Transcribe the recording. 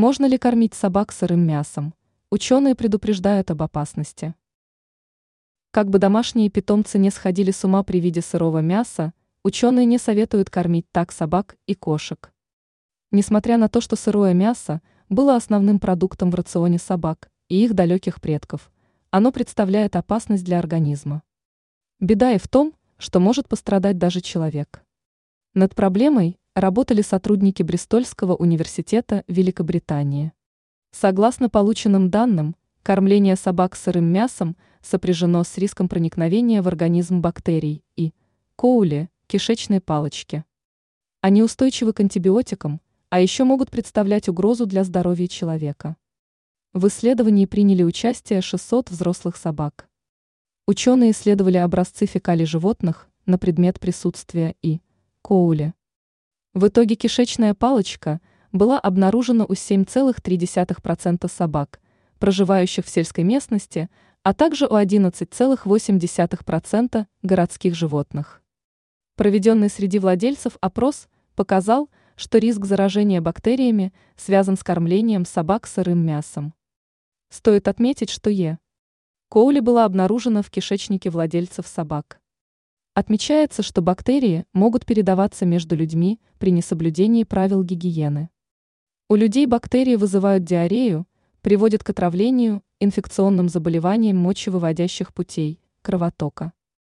Можно ли кормить собак сырым мясом? Ученые предупреждают об опасности. Как бы домашние питомцы не сходили с ума при виде сырого мяса, ученые не советуют кормить так собак и кошек. Несмотря на то, что сырое мясо было основным продуктом в рационе собак и их далеких предков, оно представляет опасность для организма. Беда и в том, что может пострадать даже человек. Над проблемой работали сотрудники Бристольского университета Великобритании. Согласно полученным данным, кормление собак сырым мясом сопряжено с риском проникновения в организм бактерий и коули, кишечной палочки. Они устойчивы к антибиотикам, а еще могут представлять угрозу для здоровья человека. В исследовании приняли участие 600 взрослых собак. Ученые исследовали образцы фекалий животных на предмет присутствия и коули. В итоге кишечная палочка была обнаружена у 7,3% собак, проживающих в сельской местности, а также у 11,8% городских животных. Проведенный среди владельцев опрос показал, что риск заражения бактериями связан с кормлением собак сырым мясом. Стоит отметить, что Е. Коули была обнаружена в кишечнике владельцев собак. Отмечается, что бактерии могут передаваться между людьми при несоблюдении правил гигиены. У людей бактерии вызывают диарею, приводят к отравлению, инфекционным заболеваниям мочевыводящих путей, кровотока.